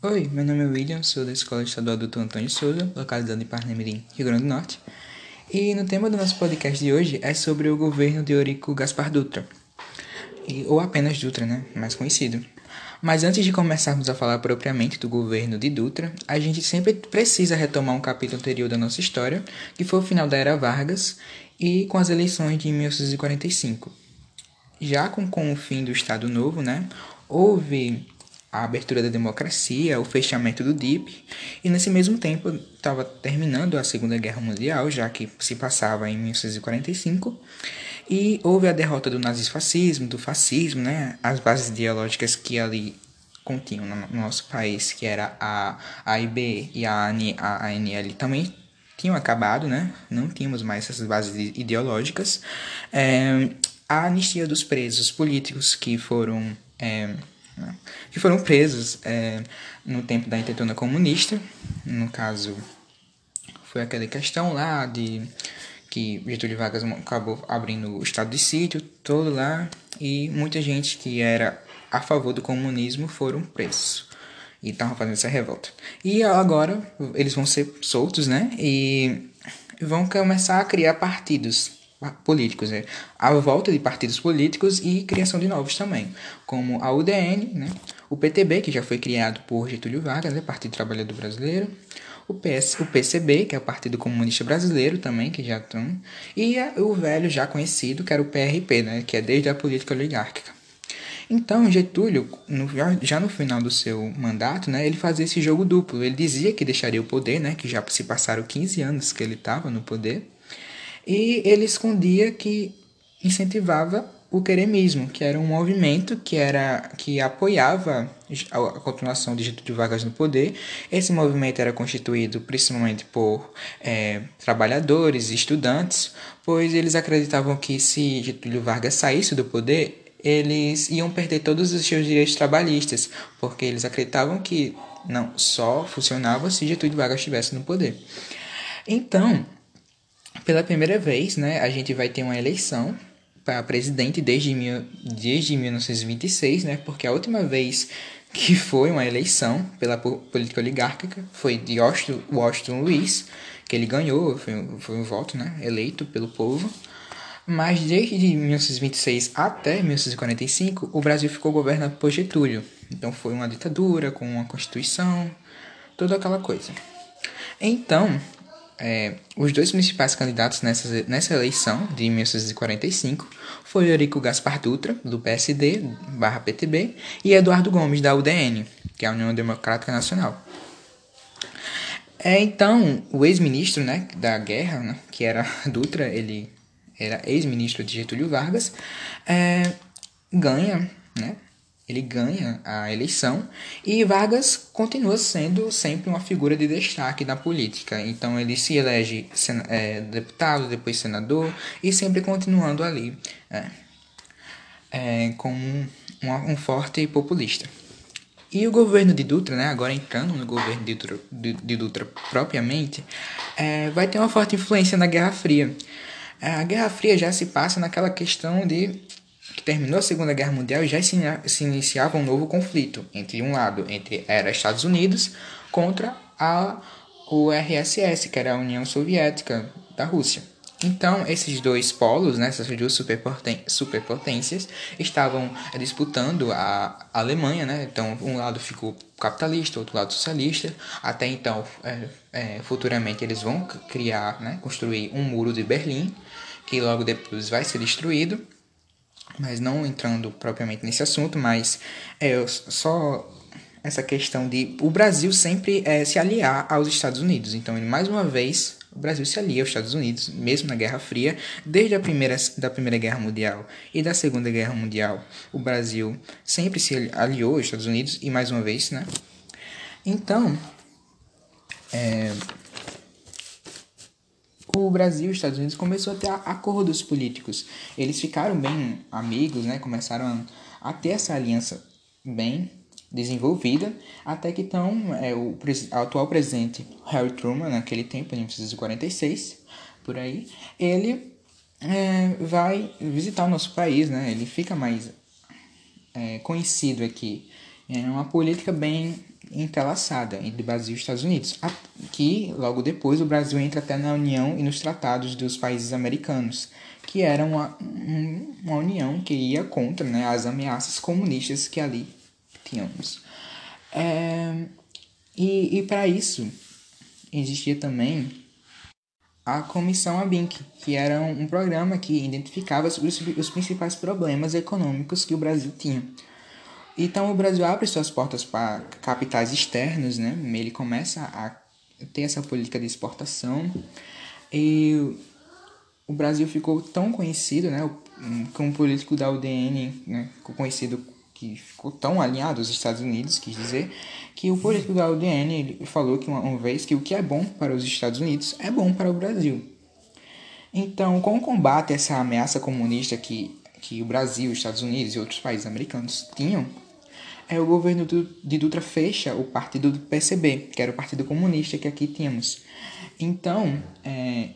Oi, meu nome é William, sou da Escola Estadual Dr. Antônio Souza, localizada em Parnamirim, Rio Grande do Norte. E no tema do nosso podcast de hoje é sobre o governo de Eurico Gaspar Dutra, e, ou apenas Dutra, né, mais conhecido. Mas antes de começarmos a falar propriamente do governo de Dutra, a gente sempre precisa retomar um capítulo anterior da nossa história, que foi o final da Era Vargas e com as eleições de 1945. Já com, com o fim do Estado Novo, né, houve a abertura da democracia, o fechamento do DIP, e nesse mesmo tempo estava terminando a Segunda Guerra Mundial, já que se passava em 1945, e houve a derrota do nazifascismo, do fascismo, né, as bases ideológicas que ali continham no nosso país, que era a AIB e a ANL também tinham acabado, né? Não tínhamos mais essas bases ideológicas. É, a anistia dos presos políticos que foram é, né, que foram presos é, no tempo da intentona comunista. No caso, foi aquela questão lá de que Getúlio Vargas acabou abrindo o estado de sítio todo lá e muita gente que era a favor do comunismo foram presos e estavam fazendo essa revolta. E agora eles vão ser soltos, né? E vão começar a criar partidos políticos, né? a volta de partidos políticos e criação de novos também, como a UDN, né? o PTB, que já foi criado por Getúlio Vargas, né? Partido Trabalhador Brasileiro, o, PS, o PCB, que é o Partido Comunista Brasileiro também, que já estão, e o velho já conhecido, que era o PRP, né? que é desde a política oligárquica. Então, Getúlio, no, já no final do seu mandato, né, ele fazia esse jogo duplo. Ele dizia que deixaria o poder, né, que já se passaram 15 anos que ele estava no poder, e ele escondia que incentivava o queremismo, que era um movimento que era que apoiava a continuação de Getúlio Vargas no poder. Esse movimento era constituído principalmente por é, trabalhadores estudantes, pois eles acreditavam que se Getúlio Vargas saísse do poder, eles iam perder todos os seus direitos trabalhistas, porque eles acreditavam que não só funcionava se Getúlio Vargas estivesse no poder. Então, pela primeira vez, né, a gente vai ter uma eleição para presidente desde, mil, desde 1926, né, porque a última vez que foi uma eleição pela política oligárquica foi de Washington, Washington Luiz, que ele ganhou, foi, foi um voto né, eleito pelo povo. Mas desde 1926 até 1945, o Brasil ficou governado por Getúlio. Então foi uma ditadura com uma constituição, toda aquela coisa. Então, é, os dois principais candidatos nessa, nessa eleição de 1945 foi Eurico Gaspar Dutra, do PSD, barra PTB, e Eduardo Gomes, da UDN, que é a União Democrática Nacional. É, então, o ex-ministro né, da guerra, né, que era Dutra, ele era ex-ministro de Getúlio Vargas, é, ganha né, ele ganha a eleição e Vargas continua sendo sempre uma figura de destaque na política. Então ele se elege é, deputado, depois senador e sempre continuando ali é, é, como um, um, forte populista. E o governo de Dutra, né, agora entrando no governo de Dutra, de, de Dutra propriamente, é, vai ter uma forte influência na Guerra Fria. É, a Guerra Fria já se passa naquela questão de que terminou a Segunda Guerra Mundial e já se, iniciava um novo conflito entre um lado entre era Estados Unidos contra a URSS, que era a União Soviética da Rússia. Então, esses dois polos, né, essas duas superpotências, estavam disputando a Alemanha. Né? Então, um lado ficou capitalista, outro lado socialista. Até então, é, é, futuramente, eles vão criar, né, construir um muro de Berlim, que logo depois vai ser destruído mas não entrando propriamente nesse assunto, mas é só essa questão de o Brasil sempre é, se aliar aos Estados Unidos. Então, mais uma vez, o Brasil se alia aos Estados Unidos, mesmo na Guerra Fria, desde a primeira, da Primeira Guerra Mundial e da Segunda Guerra Mundial, o Brasil sempre se aliou aos Estados Unidos e mais uma vez, né? Então, é, o Brasil e os Estados Unidos começou a ter acordos políticos. Eles ficaram bem amigos, né? Começaram a ter essa aliança bem desenvolvida, até que então é, o atual presidente Harry Truman, naquele tempo, em 1946, por aí, ele é, vai visitar o nosso país, né? Ele fica mais é, conhecido aqui. É uma política bem entrelaçada entre Brasil e Estados Unidos, que logo depois o Brasil entra até na União e nos tratados dos países americanos, que era uma, uma união que ia contra né, as ameaças comunistas que ali tínhamos. É, e e para isso existia também a Comissão ABINC, que era um, programa que identificava os, os principais problemas econômicos que o Brasil tinha. Então o Brasil abre suas portas para capitais externos, né? Ele começa a ter essa política de exportação e o Brasil ficou tão conhecido, né? Como político da UDN, né? conhecido que ficou tão alinhado aos Estados Unidos, quis dizer, que o político da UDN ele falou que uma, uma vez que o que é bom para os Estados Unidos é bom para o Brasil. Então, com o combate a essa ameaça comunista que, que o Brasil, os Estados Unidos e outros países americanos tinham, é o governo de Dutra fecha o partido do PCB, que era o Partido Comunista que aqui tínhamos. Então, é,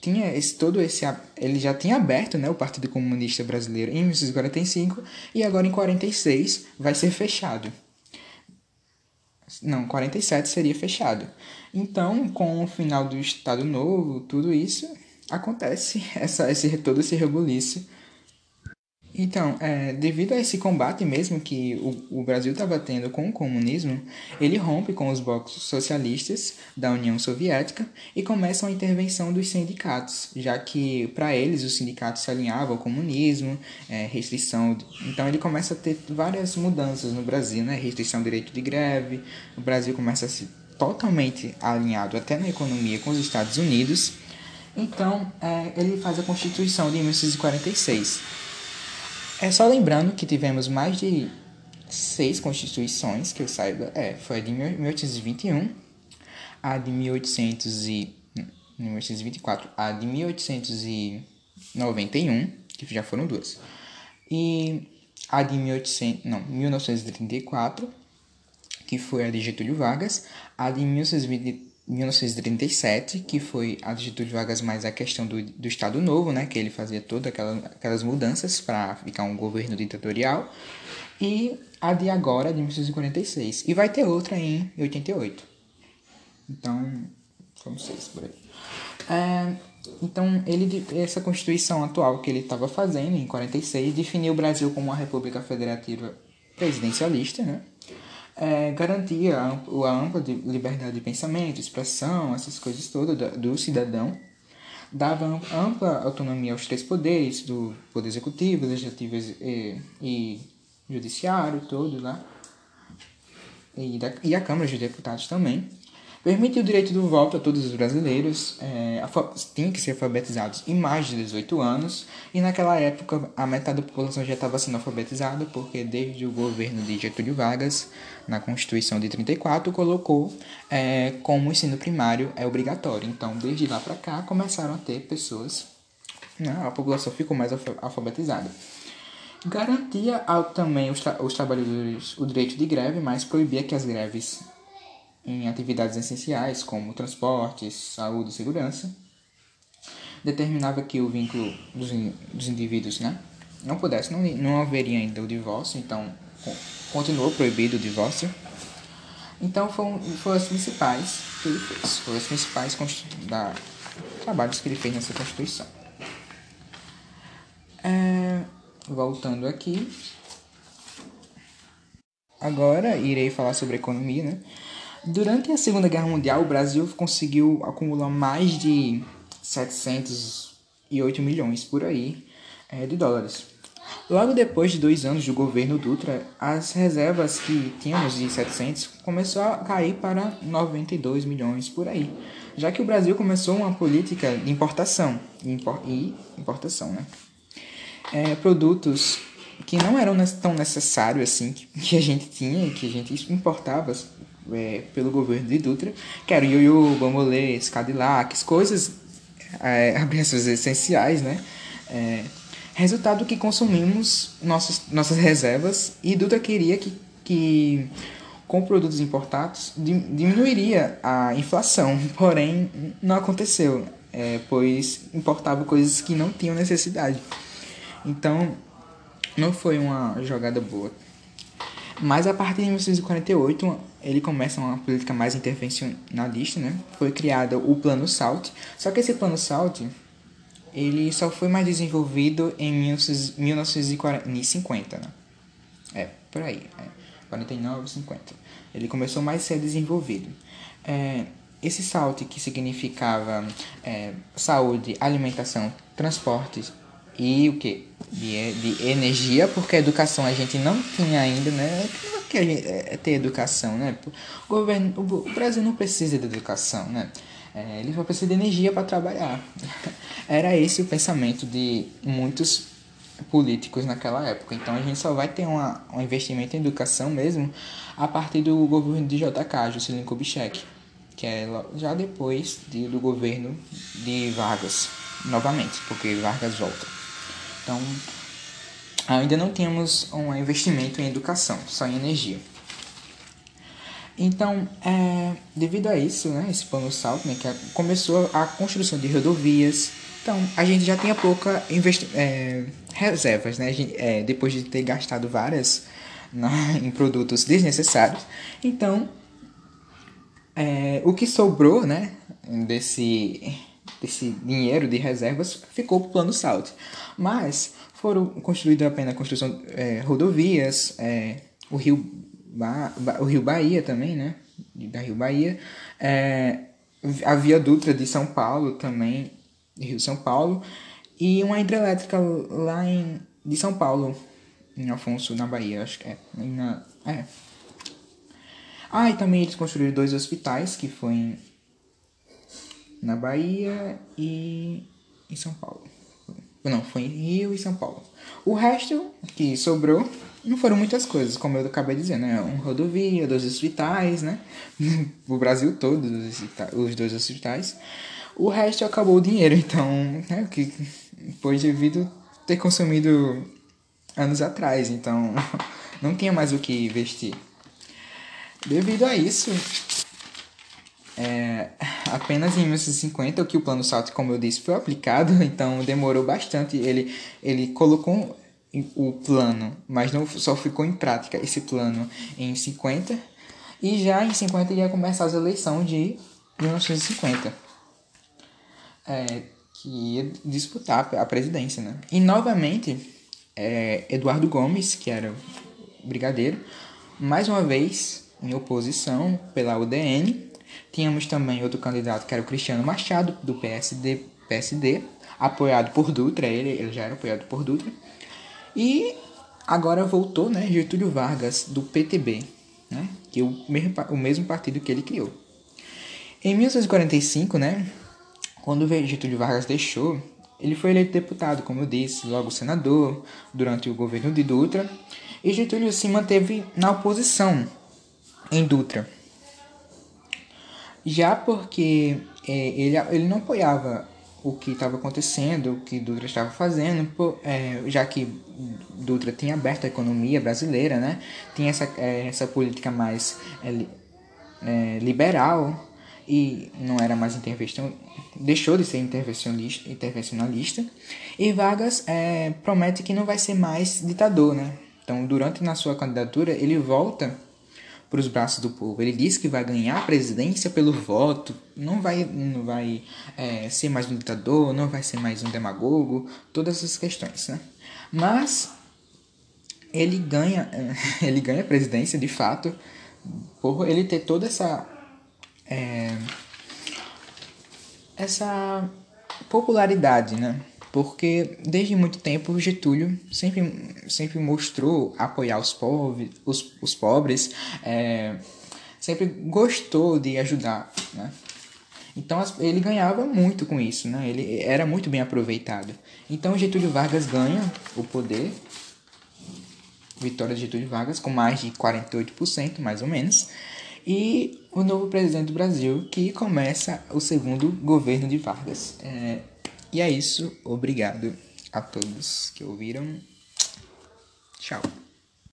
tinha esse todo esse ele já tinha aberto, né, o Partido Comunista Brasileiro em 1945 e agora em 46 vai ser fechado. Não, 47 seria fechado. Então, com o final do Estado Novo, tudo isso acontece essa esse todo esse rebuliço então, é, devido a esse combate mesmo que o, o Brasil estava tendo com o comunismo, ele rompe com os blocos socialistas da União Soviética e começa a intervenção dos sindicatos, já que para eles os sindicatos se alinhavam ao comunismo, é, restrição. Então ele começa a ter várias mudanças no Brasil, né? restrição do direito de greve, o Brasil começa a se totalmente alinhado até na economia com os Estados Unidos. Então, é, ele faz a Constituição de 1946 é só lembrando que tivemos mais de seis constituições, que eu saiba. É, foi a de 1821, a de 1800 e... 1824, a de 1891, que já foram duas. E a de 1800, não, 1934, que foi a de Getúlio Vargas, a de 1920 1937, que foi a Getúlio Vargas mais a questão do, do Estado Novo, né, que ele fazia todas aquelas, aquelas mudanças para ficar um governo ditatorial, e a de agora, de 1946. E vai ter outra em 88. Então, são seis por aí. É, então, ele, essa Constituição atual que ele estava fazendo, em 46, definiu o Brasil como uma república federativa presidencialista, né? É, garantia a, a ampla liberdade de pensamento, expressão, essas coisas todas do, do cidadão, dava ampla autonomia aos três poderes, do poder executivo, legislativo e, e judiciário, todo lá, e, da, e a Câmara de Deputados também, Permitiu o direito do voto a todos os brasileiros, é, que ser alfabetizados em mais de 18 anos, e naquela época a metade da população já estava sendo alfabetizada, porque desde o governo de Getúlio Vargas, na Constituição de 34, colocou é, como o ensino primário é obrigatório. Então, desde lá para cá, começaram a ter pessoas, né, a população ficou mais alfabetizada. Garantia ao, também os, tra os trabalhadores o direito de greve, mas proibia que as greves em atividades essenciais como transportes, saúde e segurança, determinava que o vínculo dos, dos indivíduos né, não pudesse, não, não haveria ainda o divórcio, então continuou proibido o divórcio. Então foram, foram as principais que ele fez, foram as principais da, trabalhos que ele fez nessa Constituição. É, voltando aqui, agora irei falar sobre economia, né? Durante a Segunda Guerra Mundial, o Brasil conseguiu acumular mais de 708 milhões por aí é, de dólares. Logo depois de dois anos do governo Dutra, as reservas que tínhamos de 700 começou a cair para 92 milhões por aí, já que o Brasil começou uma política de importação e importação, né? É, produtos que não eram tão necessários assim que a gente tinha, que a gente importava é, pelo governo de Dutra, que era ioiô, bambolês, Cadillacs, coisas é, essenciais, né? É, resultado que consumimos nossas, nossas reservas e Dutra queria que, que com produtos importados diminuiria a inflação, porém não aconteceu, é, pois importava coisas que não tinham necessidade. Então não foi uma jogada boa. Mas a partir de 1948, ele começa uma política mais intervencionalista, né? Foi criado o Plano SALT. Só que esse Plano SALT, ele só foi mais desenvolvido em 1950, né? É, por aí. É, 49, 50. Ele começou mais a ser desenvolvido. É, esse SALT, que significava é, saúde, alimentação, transportes e o que? De, de energia, porque a educação a gente não tinha ainda, né? Que a gente, é, é ter educação, né? O, governo, o, Brasil não precisa de educação, né? É, ele só precisa de energia para trabalhar. Era esse o pensamento de muitos políticos naquela época. Então a gente só vai ter uma, um investimento em educação mesmo a partir do governo de JK, Juscelino Kubitschek, que é já depois de, do governo de Vargas, novamente, porque Vargas volta. Então, ainda não temos um investimento em educação, só em energia. Então, é, devido a isso, né, esse plano salto, né, que começou a construção de rodovias. Então, a gente já tinha pouca é, reservas, né, gente, é, depois de ter gastado várias na, em produtos desnecessários. Então, é, o que sobrou, né, desse esse dinheiro de reservas ficou para o plano SALT. Mas foram construídas apenas construção é, rodovias, é, o rio ba o rio Bahia também, né? Da Rio Bahia, é, a Via Dutra de São Paulo também, Rio São Paulo, e uma hidrelétrica lá em de São Paulo, em Afonso, na Bahia, acho que é. Na, é. Ah, e também eles construíram dois hospitais, que foi em na Bahia e em São Paulo. Não, foi em Rio e São Paulo. O resto que sobrou não foram muitas coisas, como eu acabei de dizer, né? Uma rodovia, dois hospitais, né? o Brasil todo, os dois hospitais. O resto acabou o dinheiro, então, né? Que foi devido ter consumido anos atrás, então não tinha mais o que investir. Devido a isso, é, apenas em 1950 o que o plano SALT, como eu disse, foi aplicado, então demorou bastante. Ele, ele colocou o plano, mas não só ficou em prática esse plano em 50 e já em 50 ia começar as eleições de 1950 é, que ia disputar a presidência, né? E novamente é, Eduardo Gomes, que era brigadeiro, mais uma vez em oposição pela UDN Tínhamos também outro candidato que era o Cristiano Machado, do PSD, PSD apoiado por Dutra, ele, ele já era apoiado por Dutra. E agora voltou, né, Getúlio Vargas, do PTB, né, que é o mesmo, o mesmo partido que ele criou. Em 1945, né, quando Getúlio Vargas deixou, ele foi eleito deputado, como eu disse, logo senador, durante o governo de Dutra, e Getúlio se manteve na oposição em Dutra. Já porque é, ele, ele não apoiava o que estava acontecendo, o que Dutra estava fazendo, por, é, já que Dutra tinha aberto a economia brasileira, né? tinha essa, é, essa política mais é, é, liberal e não era mais intervenção, deixou de ser intervencionista, intervencionalista e Vargas é, promete que não vai ser mais ditador, né? Então, durante na sua candidatura, ele volta para os braços do povo. Ele diz que vai ganhar a presidência pelo voto, não vai, não vai é, ser mais um ditador, não vai ser mais um demagogo, todas essas questões, né? Mas ele ganha, ele ganha a presidência de fato por ele ter toda essa é, essa popularidade, né? Porque desde muito tempo Getúlio sempre, sempre mostrou apoiar os, pobres, os, os pobres, é, sempre gostou de ajudar, né? Então ele ganhava muito com isso, né? Ele era muito bem aproveitado. Então Getúlio Vargas ganha o poder, vitória de Getúlio Vargas com mais de 48%, mais ou menos, e o novo presidente do Brasil que começa o segundo governo de Vargas. É, e é isso. Obrigado a todos que ouviram. Tchau.